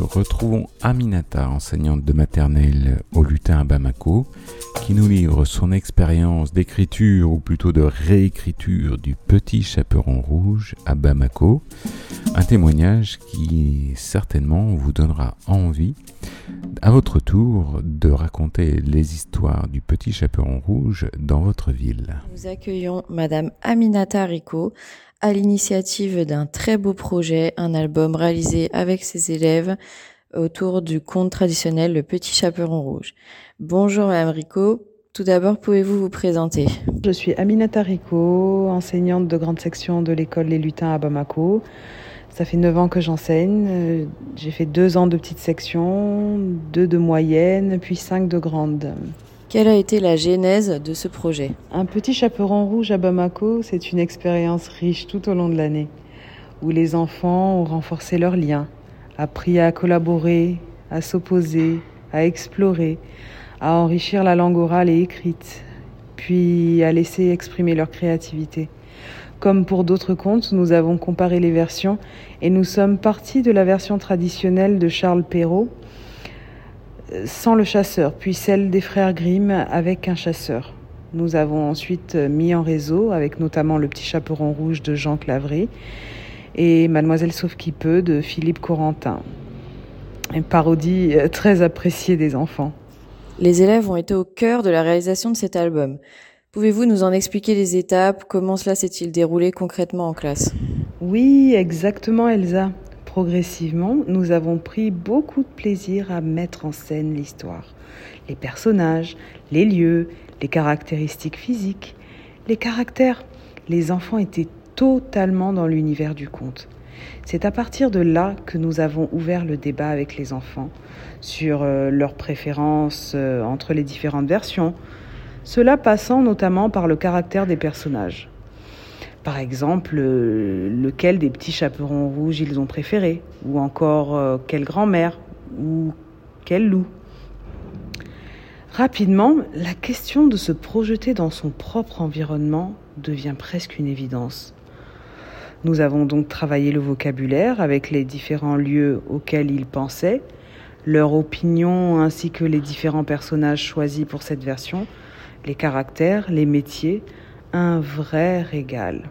retrouvons Aminata, enseignante de maternelle au lutin à Bamako, qui nous livre son expérience d'écriture ou plutôt de réécriture du Petit Chaperon Rouge à Bamako, un témoignage qui certainement vous donnera envie à votre tour de raconter les histoires du Petit Chaperon Rouge dans votre ville. Nous accueillons Madame Aminata Rico, à l'initiative d'un très beau projet, un album réalisé avec ses élèves autour du conte traditionnel Le Petit Chaperon Rouge. Bonjour Madame Rico, tout d'abord pouvez-vous vous présenter? Je suis Aminata Rico, enseignante de grande section de l'école Les Lutins à Bamako. Ça fait 9 ans que j'enseigne. J'ai fait deux ans de petite section, deux de moyenne, puis cinq de grande. Quelle a été la genèse de ce projet? Un petit chaperon rouge à Bamako, c'est une expérience riche tout au long de l'année, où les enfants ont renforcé leurs liens, appris à collaborer, à s'opposer, à explorer, à enrichir la langue orale et écrite, puis à laisser exprimer leur créativité. Comme pour d'autres contes, nous avons comparé les versions et nous sommes partis de la version traditionnelle de Charles Perrault, sans le chasseur, puis celle des frères Grimm avec un chasseur. Nous avons ensuite mis en réseau, avec notamment le petit chaperon rouge de Jean Clavry et Mademoiselle Sauf qui peut de Philippe Corentin. Une parodie très appréciée des enfants. Les élèves ont été au cœur de la réalisation de cet album. Pouvez-vous nous en expliquer les étapes? Comment cela s'est-il déroulé concrètement en classe? Oui, exactement Elsa. Progressivement, nous avons pris beaucoup de plaisir à mettre en scène l'histoire, les personnages, les lieux, les caractéristiques physiques, les caractères. Les enfants étaient totalement dans l'univers du conte. C'est à partir de là que nous avons ouvert le débat avec les enfants sur euh, leurs préférences euh, entre les différentes versions, cela passant notamment par le caractère des personnages. Par exemple, euh, lequel des petits chaperons rouges ils ont préféré, ou encore quelle grand-mère, ou quel loup. Rapidement, la question de se projeter dans son propre environnement devient presque une évidence. Nous avons donc travaillé le vocabulaire avec les différents lieux auxquels ils pensaient, leur opinion ainsi que les différents personnages choisis pour cette version, les caractères, les métiers, un vrai régal.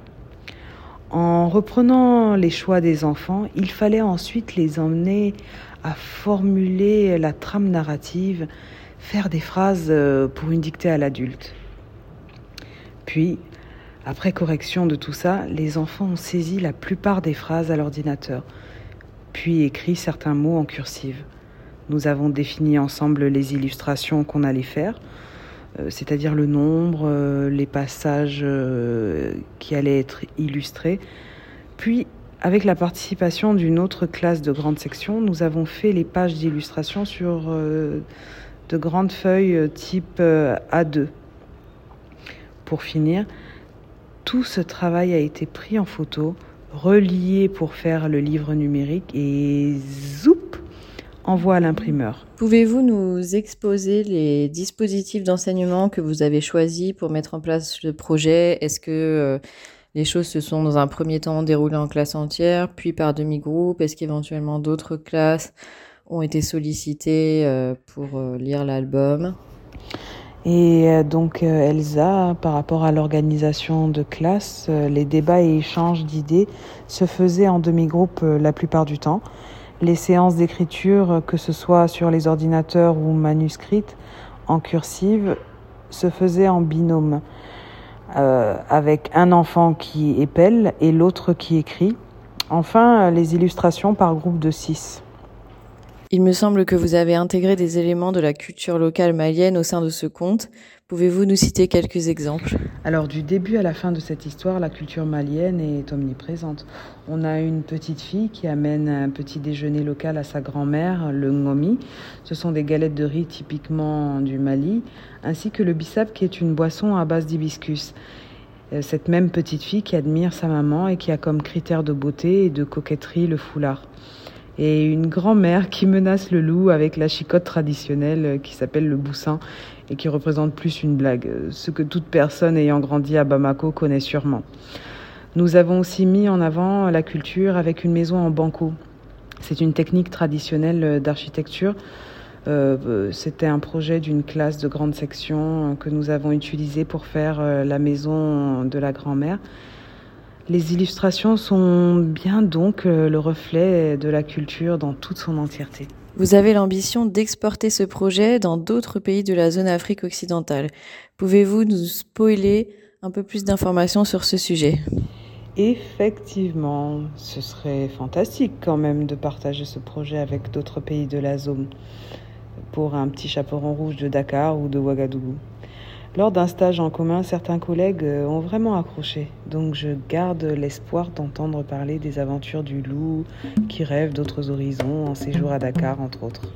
En reprenant les choix des enfants, il fallait ensuite les emmener à formuler la trame narrative, faire des phrases euh, pour une dictée à l'adulte. Puis, après correction de tout ça, les enfants ont saisi la plupart des phrases à l'ordinateur, puis écrit certains mots en cursive. Nous avons défini ensemble les illustrations qu'on allait faire, euh, c'est-à-dire le nombre, euh, les passages euh, qui allaient être illustrés. Puis, avec la participation d'une autre classe de grande section, nous avons fait les pages d'illustration sur de grandes feuilles type A2. Pour finir, tout ce travail a été pris en photo, relié pour faire le livre numérique et zoup envoie à l'imprimeur. Pouvez-vous nous exposer les dispositifs d'enseignement que vous avez choisis pour mettre en place le projet? Est-ce que euh, les choses se sont dans un premier temps déroulées en classe entière, puis par demi-groupe? Est-ce qu'éventuellement d'autres classes ont été sollicitées euh, pour euh, lire l'album? Et donc Elsa, par rapport à l'organisation de classe, les débats et échanges d'idées se faisaient en demi-groupe la plupart du temps. Les séances d'écriture, que ce soit sur les ordinateurs ou manuscrites, en cursive, se faisaient en binôme, euh, avec un enfant qui épelle et l'autre qui écrit. Enfin, les illustrations par groupe de six. Il me semble que vous avez intégré des éléments de la culture locale malienne au sein de ce conte. Pouvez-vous nous citer quelques exemples? Alors du début à la fin de cette histoire, la culture malienne est omniprésente. On a une petite fille qui amène un petit déjeuner local à sa grand-mère, le ngomi. Ce sont des galettes de riz typiquement du Mali, ainsi que le bissap qui est une boisson à base d'hibiscus. Euh, cette même petite fille qui admire sa maman et qui a comme critère de beauté et de coquetterie le foulard et une grand-mère qui menace le loup avec la chicotte traditionnelle qui s'appelle le boussin et qui représente plus une blague, ce que toute personne ayant grandi à Bamako connaît sûrement. Nous avons aussi mis en avant la culture avec une maison en banco. C'est une technique traditionnelle d'architecture. Euh, C'était un projet d'une classe de grande section que nous avons utilisé pour faire euh, la maison de la grand-mère. Les illustrations sont bien donc euh, le reflet de la culture dans toute son entièreté. Vous avez l'ambition d'exporter ce projet dans d'autres pays de la zone Afrique occidentale. Pouvez-vous nous spoiler un peu plus d'informations sur ce sujet? Effectivement, ce serait fantastique quand même de partager ce projet avec d'autres pays de la zone pour un petit chaperon rouge de Dakar ou de Ouagadougou. Lors d'un stage en commun, certains collègues euh, ont vraiment accroché, donc je garde l'espoir d'entendre parler des aventures du loup qui rêve d'autres horizons en séjour à Dakar, entre autres.